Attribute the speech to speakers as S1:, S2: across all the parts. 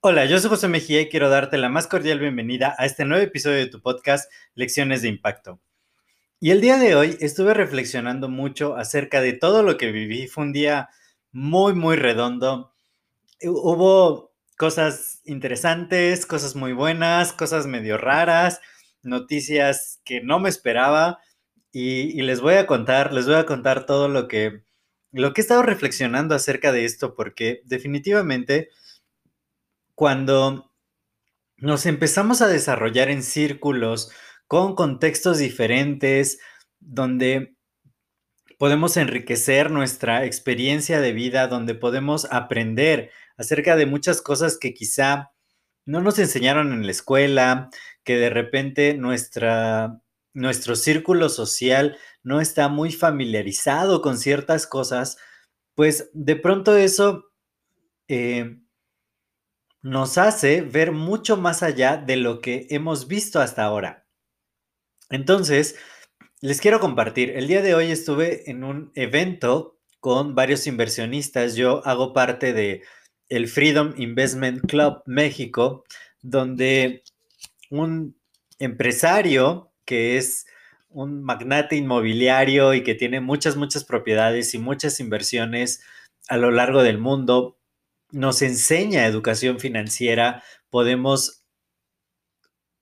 S1: Hola, yo soy José Mejía y quiero darte la más cordial bienvenida a este nuevo episodio de tu podcast Lecciones de Impacto. Y el día de hoy estuve reflexionando mucho acerca de todo lo que viví. Fue un día muy, muy redondo. Hubo cosas interesantes, cosas muy buenas, cosas medio raras, noticias que no me esperaba. Y, les voy a contar, les voy a contar todo lo que, lo que he estado reflexionando acerca de esto, porque definitivamente cuando nos empezamos a desarrollar en círculos con contextos diferentes, donde podemos enriquecer nuestra experiencia de vida, donde podemos aprender acerca de muchas cosas que quizá no nos enseñaron en la escuela, que de repente nuestra, nuestro círculo social no está muy familiarizado con ciertas cosas, pues de pronto eso eh, nos hace ver mucho más allá de lo que hemos visto hasta ahora. Entonces, les quiero compartir, el día de hoy estuve en un evento con varios inversionistas, yo hago parte de el Freedom Investment Club México, donde un empresario que es un magnate inmobiliario y que tiene muchas, muchas propiedades y muchas inversiones a lo largo del mundo, nos enseña educación financiera, podemos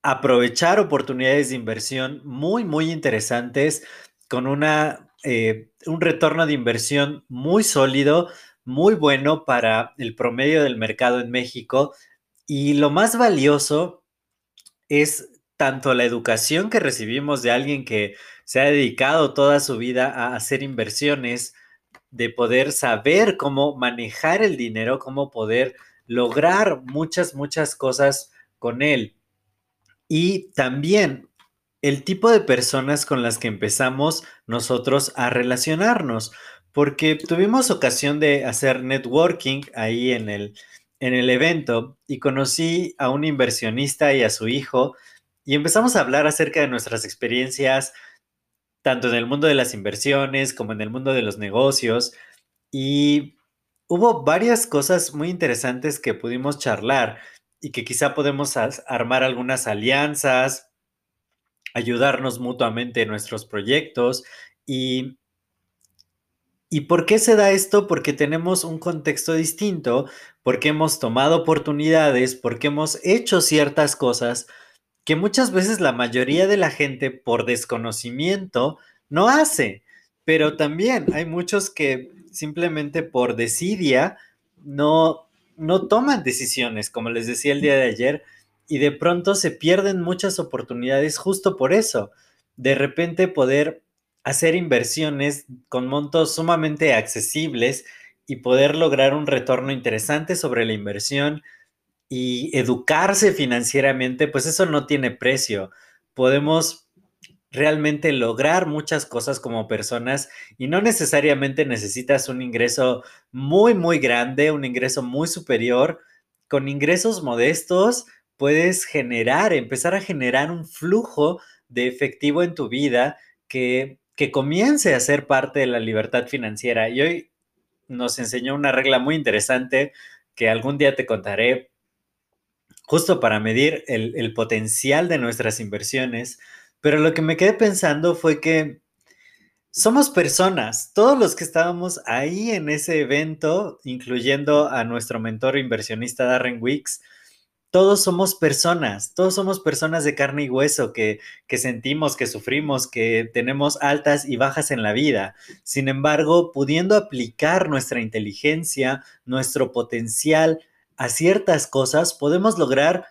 S1: aprovechar oportunidades de inversión muy, muy interesantes con una, eh, un retorno de inversión muy sólido, muy bueno para el promedio del mercado en México. Y lo más valioso es tanto la educación que recibimos de alguien que se ha dedicado toda su vida a hacer inversiones, de poder saber cómo manejar el dinero, cómo poder lograr muchas, muchas cosas con él. Y también el tipo de personas con las que empezamos nosotros a relacionarnos, porque tuvimos ocasión de hacer networking ahí en el, en el evento y conocí a un inversionista y a su hijo y empezamos a hablar acerca de nuestras experiencias tanto en el mundo de las inversiones como en el mundo de los negocios. Y hubo varias cosas muy interesantes que pudimos charlar y que quizá podemos armar algunas alianzas, ayudarnos mutuamente en nuestros proyectos. Y, ¿Y por qué se da esto? Porque tenemos un contexto distinto, porque hemos tomado oportunidades, porque hemos hecho ciertas cosas que muchas veces la mayoría de la gente por desconocimiento no hace, pero también hay muchos que simplemente por desidia no, no toman decisiones, como les decía el día de ayer, y de pronto se pierden muchas oportunidades justo por eso. De repente poder hacer inversiones con montos sumamente accesibles y poder lograr un retorno interesante sobre la inversión y educarse financieramente, pues eso no tiene precio. Podemos realmente lograr muchas cosas como personas y no necesariamente necesitas un ingreso muy, muy grande, un ingreso muy superior. Con ingresos modestos puedes generar, empezar a generar un flujo de efectivo en tu vida que, que comience a ser parte de la libertad financiera. Y hoy nos enseñó una regla muy interesante que algún día te contaré justo para medir el, potencial de nuestras inversiones, pero lo que me quedé pensando fue que somos personas, todos los que estábamos ahí en ese evento, incluyendo a nuestro mentor inversionista Darren Wicks, todos somos personas, todos somos personas de carne y hueso que, que, sentimos, que sufrimos, que tenemos altas y bajas en la vida. Sin embargo, pudiendo aplicar nuestra inteligencia, nuestro potencial a ciertas cosas, podemos lograr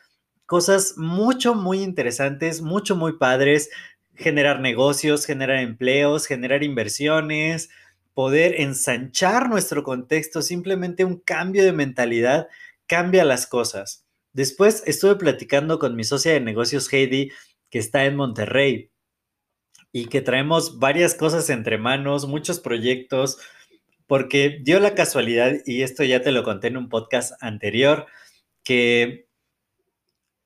S1: cosas mucho, muy interesantes, mucho, muy padres, generar negocios, generar empleos, generar inversiones, poder ensanchar nuestro contexto, simplemente un cambio de mentalidad cambia las cosas. Después estuve platicando con mi socia de negocios Heidi, que está en Monterrey, y que traemos varias cosas entre manos, muchos proyectos, porque dio la casualidad, y esto ya te lo conté en un podcast anterior, que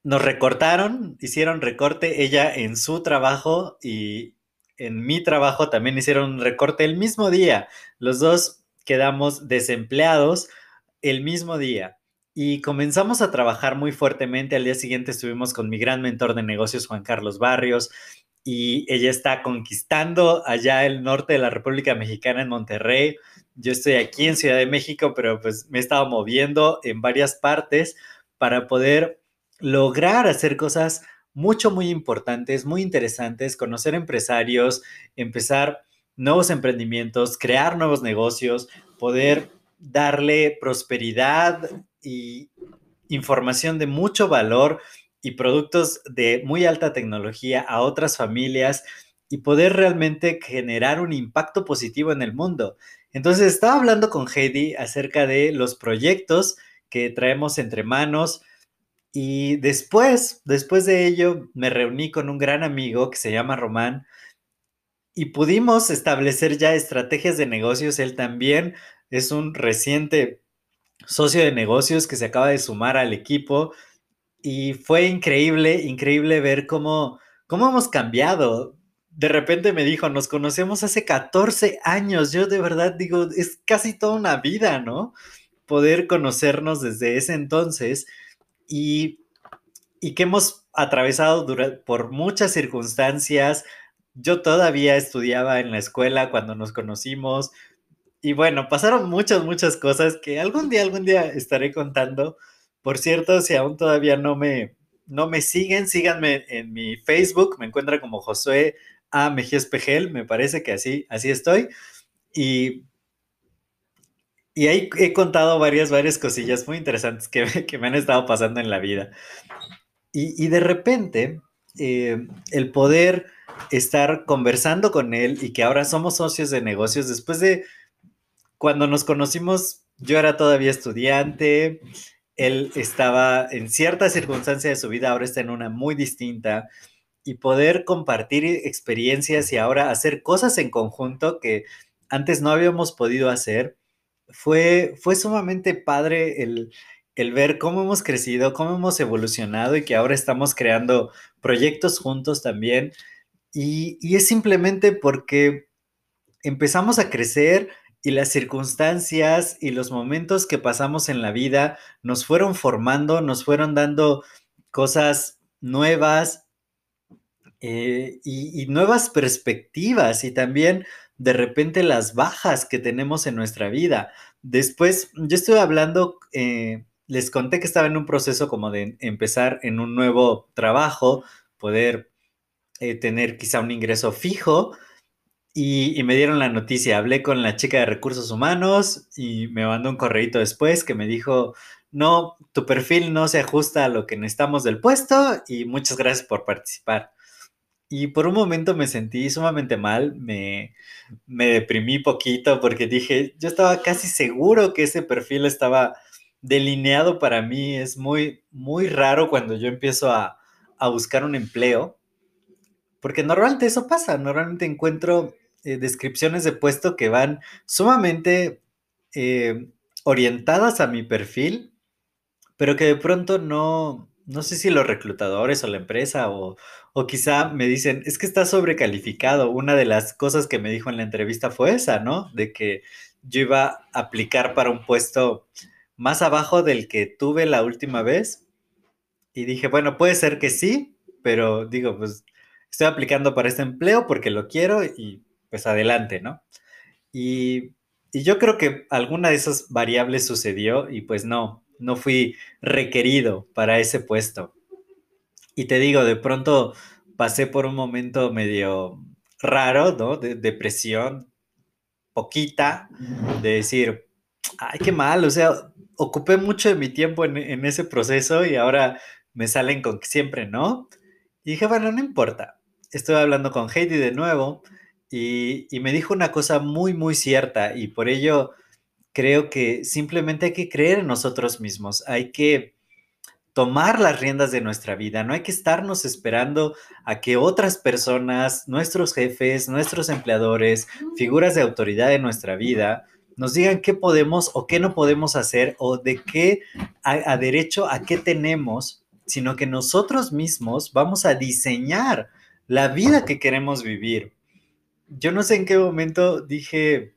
S1: nos recortaron, hicieron recorte ella en su trabajo y en mi trabajo también hicieron recorte el mismo día. Los dos quedamos desempleados el mismo día y comenzamos a trabajar muy fuertemente. Al día siguiente estuvimos con mi gran mentor de negocios, Juan Carlos Barrios, y ella está conquistando allá el norte de la República Mexicana en Monterrey. Yo estoy aquí en Ciudad de México, pero pues me he estado moviendo en varias partes para poder lograr hacer cosas mucho, muy importantes, muy interesantes, conocer empresarios, empezar nuevos emprendimientos, crear nuevos negocios, poder darle prosperidad y información de mucho valor y productos de muy alta tecnología a otras familias y poder realmente generar un impacto positivo en el mundo. Entonces estaba hablando con Heidi acerca de los proyectos que traemos entre manos, y después, después de ello, me reuní con un gran amigo que se llama Román y pudimos establecer ya estrategias de negocios. Él también es un reciente socio de negocios que se acaba de sumar al equipo y fue increíble, increíble ver cómo, cómo hemos cambiado. De repente me dijo, nos conocemos hace 14 años. Yo de verdad digo, es casi toda una vida, ¿no? Poder conocernos desde ese entonces y, que hemos atravesado por muchas circunstancias. Yo todavía estudiaba en la escuela cuando nos conocimos y bueno, pasaron muchas, muchas cosas que algún día, algún día estaré contando. Por cierto, si aún todavía no me, no me siguen, síganme en mi Facebook, me encuentran como Josué A. Mejías Pejel, me parece que así, así estoy. Y y ahí he contado varias, varias cosillas muy interesantes que, me han estado pasando en la vida. Y, de repente, eh, el poder estar conversando con él y que ahora somos socios de negocios, después de cuando nos conocimos, yo era todavía estudiante, él estaba en cierta circunstancia de su vida, ahora está en una muy distinta, y poder compartir experiencias y ahora hacer cosas en conjunto que antes no habíamos podido hacer fue, fue sumamente padre el, ver cómo hemos crecido, cómo hemos evolucionado y que ahora estamos creando proyectos juntos también. Y, y, es simplemente porque empezamos a crecer y las circunstancias y los momentos que pasamos en la vida nos fueron formando, nos fueron dando cosas nuevas eh, y, nuevas perspectivas y también de repente las bajas que tenemos en nuestra vida. Después, yo estuve hablando, eh, les conté que estaba en un proceso como de empezar en un nuevo trabajo, poder eh, tener quizá un ingreso fijo. Y, me dieron la noticia, hablé con la chica de recursos humanos y me mandó un correito después que me dijo, no, tu perfil no se ajusta a lo que necesitamos del puesto y muchas gracias por participar. Y por un momento me sentí sumamente mal, me, me deprimí poquito porque dije, yo estaba casi seguro que ese perfil estaba delineado para mí. Es muy, muy raro cuando yo empiezo a, buscar un empleo, porque normalmente eso pasa, normalmente encuentro eh, descripciones de puesto que van sumamente eh, orientadas a mi perfil, pero que de pronto no, no sé si los reclutadores o la empresa o, o quizá me dicen, es que está sobrecalificado. Una de las cosas que me dijo en la entrevista fue esa, ¿no? De que yo iba a aplicar para un puesto más abajo del que tuve la última vez. Y dije, bueno, puede ser que sí, pero digo, pues estoy aplicando para este empleo porque lo quiero y pues adelante, ¿no? Y, y yo creo que alguna de esas variables sucedió y pues no, no fui requerido para ese puesto. Y te digo, de pronto pasé por un momento medio raro, ¿no? De depresión, poquita, de decir, ay, qué mal, o sea, ocupé mucho de mi tiempo en, ese proceso y ahora me salen con que siempre no. Y dije, bueno, no importa. Estoy hablando con Heidi de nuevo y, y me dijo una cosa muy, muy cierta y por ello creo que simplemente hay que creer en nosotros mismos, hay que tomar las riendas de nuestra vida, no hay que estarnos esperando a que otras personas, nuestros jefes, nuestros empleadores, figuras de autoridad en nuestra vida, nos digan qué podemos o qué no podemos hacer o de qué a, a derecho a qué tenemos, sino que nosotros mismos vamos a diseñar la vida que queremos vivir. Yo no sé en qué momento dije,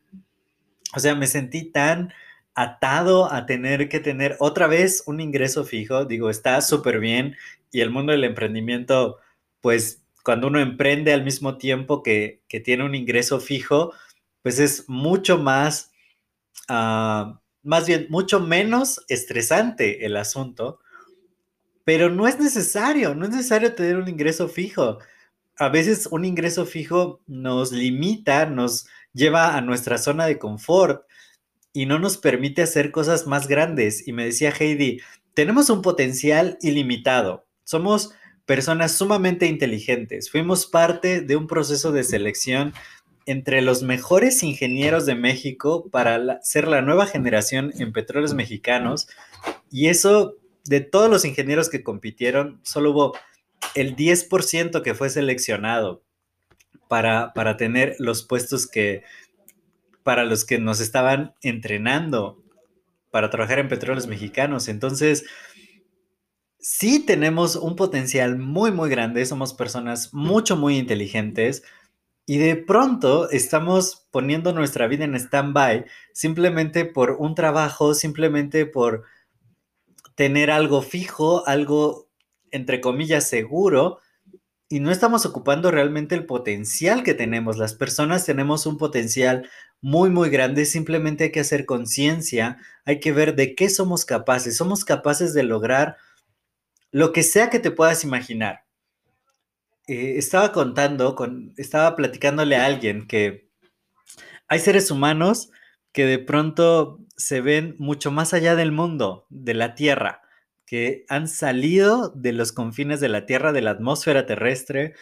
S1: o sea, me sentí tan atado a tener que tener otra vez un ingreso fijo. Digo, está súper bien y el mundo del emprendimiento, pues cuando uno emprende al mismo tiempo que, que tiene un ingreso fijo, pues es mucho más, uh, más bien, mucho menos estresante el asunto. Pero no es necesario, no es necesario tener un ingreso fijo. A veces un ingreso fijo nos limita, nos lleva a nuestra zona de confort y no nos permite hacer cosas más grandes. Y me decía Heidi, tenemos un potencial ilimitado. Somos personas sumamente inteligentes. Fuimos parte de un proceso de selección entre los mejores ingenieros de México para ser la nueva generación en petróleos mexicanos. Y eso, de todos los ingenieros que compitieron, solo hubo el 10% que fue seleccionado para, para tener los puestos que, para los que nos estaban entrenando para trabajar en petróleos mexicanos. Entonces, sí tenemos un potencial muy, muy grande, somos personas mucho, muy inteligentes y de pronto estamos poniendo nuestra vida en stand-by simplemente por un trabajo, simplemente por tener algo fijo, algo entre comillas seguro, y no estamos ocupando realmente el potencial que tenemos. Las personas tenemos un potencial muy, muy grande. Simplemente hay que hacer conciencia, hay que ver de qué somos capaces. Somos capaces de lograr lo que sea que te puedas imaginar. Eh, estaba contando, con, estaba platicándole a alguien que hay seres humanos que de pronto se ven mucho más allá del mundo, de la Tierra que han salido de los confines de la Tierra, de la atmósfera terrestre,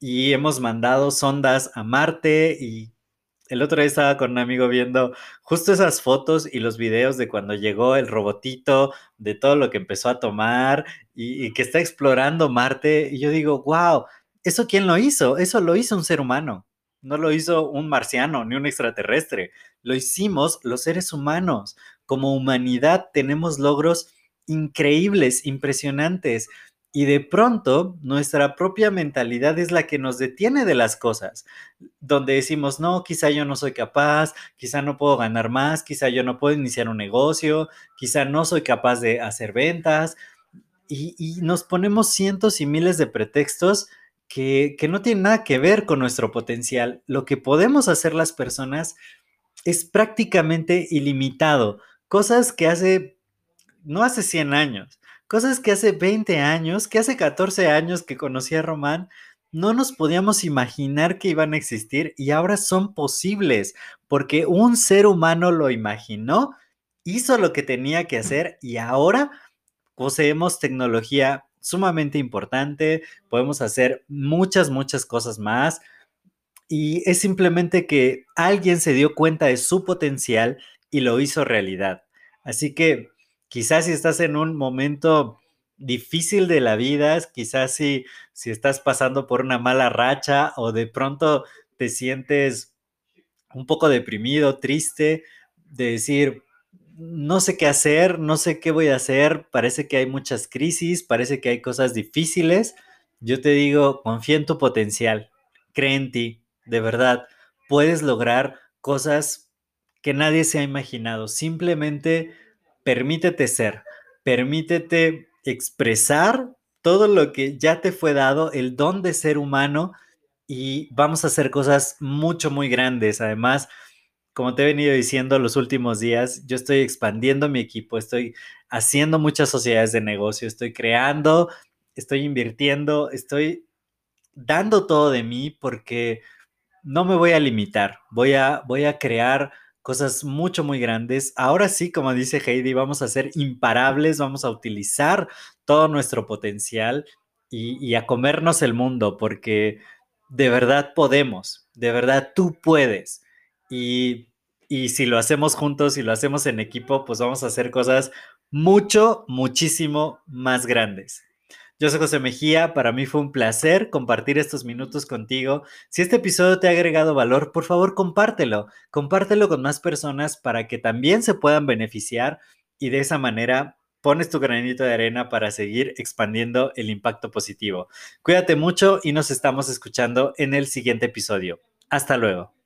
S1: y hemos mandado sondas a Marte y el otro día estaba con un amigo viendo justo esas fotos y los videos de cuando llegó el robotito, de todo lo que empezó a tomar y, que está explorando Marte. Y yo digo, wow, ¿eso quién lo hizo? Eso lo hizo un ser humano. No lo hizo un marciano ni un extraterrestre. Lo hicimos los seres humanos. Como humanidad tenemos logros increíbles, impresionantes. Y de pronto nuestra propia mentalidad es la que nos detiene de las cosas, donde decimos, no, quizá yo no soy capaz, quizá no puedo ganar más, quizá yo no puedo iniciar un negocio, quizá no soy capaz de hacer ventas. Y, nos ponemos cientos y miles de pretextos que, que no tienen nada que ver con nuestro potencial. Lo que podemos hacer las personas es prácticamente ilimitado. Cosas que hace no hace 100 años, cosas que hace 20 años, que hace 14 años que conocí a Román, no nos podíamos imaginar que iban a existir y ahora son posibles porque un ser humano lo imaginó, hizo lo que tenía que hacer y ahora poseemos tecnología sumamente importante, podemos hacer muchas, muchas cosas más y es simplemente que alguien se dio cuenta de su potencial y lo hizo realidad. Así que quizás si estás en un momento difícil de la vida, quizás si, si estás pasando por una mala racha o de pronto te sientes un poco deprimido, triste, de decir, no sé qué hacer, no sé qué voy a hacer, parece que hay muchas crisis, parece que hay cosas difíciles, yo te digo, confía en tu potencial, cree en ti, de verdad, puedes lograr cosas que nadie se ha imaginado, simplemente permítete ser, permítete expresar todo lo que ya te fue dado, el don de ser humano y vamos a hacer cosas mucho, muy grandes. Además, como te he venido diciendo los últimos días, yo estoy expandiendo mi equipo, estoy haciendo muchas sociedades de negocio, estoy creando, estoy invirtiendo, estoy dando todo de mí porque no me voy a limitar, voy a, voy a crear cosas mucho, muy grandes. Ahora sí, como dice Heidi, vamos a ser imparables, vamos a utilizar todo nuestro potencial y, a comernos el mundo, porque de verdad podemos. De verdad, tú puedes. Y, y si lo hacemos juntos, si lo hacemos en equipo, pues vamos a hacer cosas mucho, muchísimo más grandes. Yo soy José Mejía, para mí fue un placer compartir estos minutos contigo. Si este episodio te ha agregado valor, por favor compártelo, compártelo con más personas para que también se puedan beneficiar y de esa manera pones tu granito de arena para seguir expandiendo el impacto positivo. Cuídate mucho y nos estamos escuchando en el siguiente episodio. Hasta luego.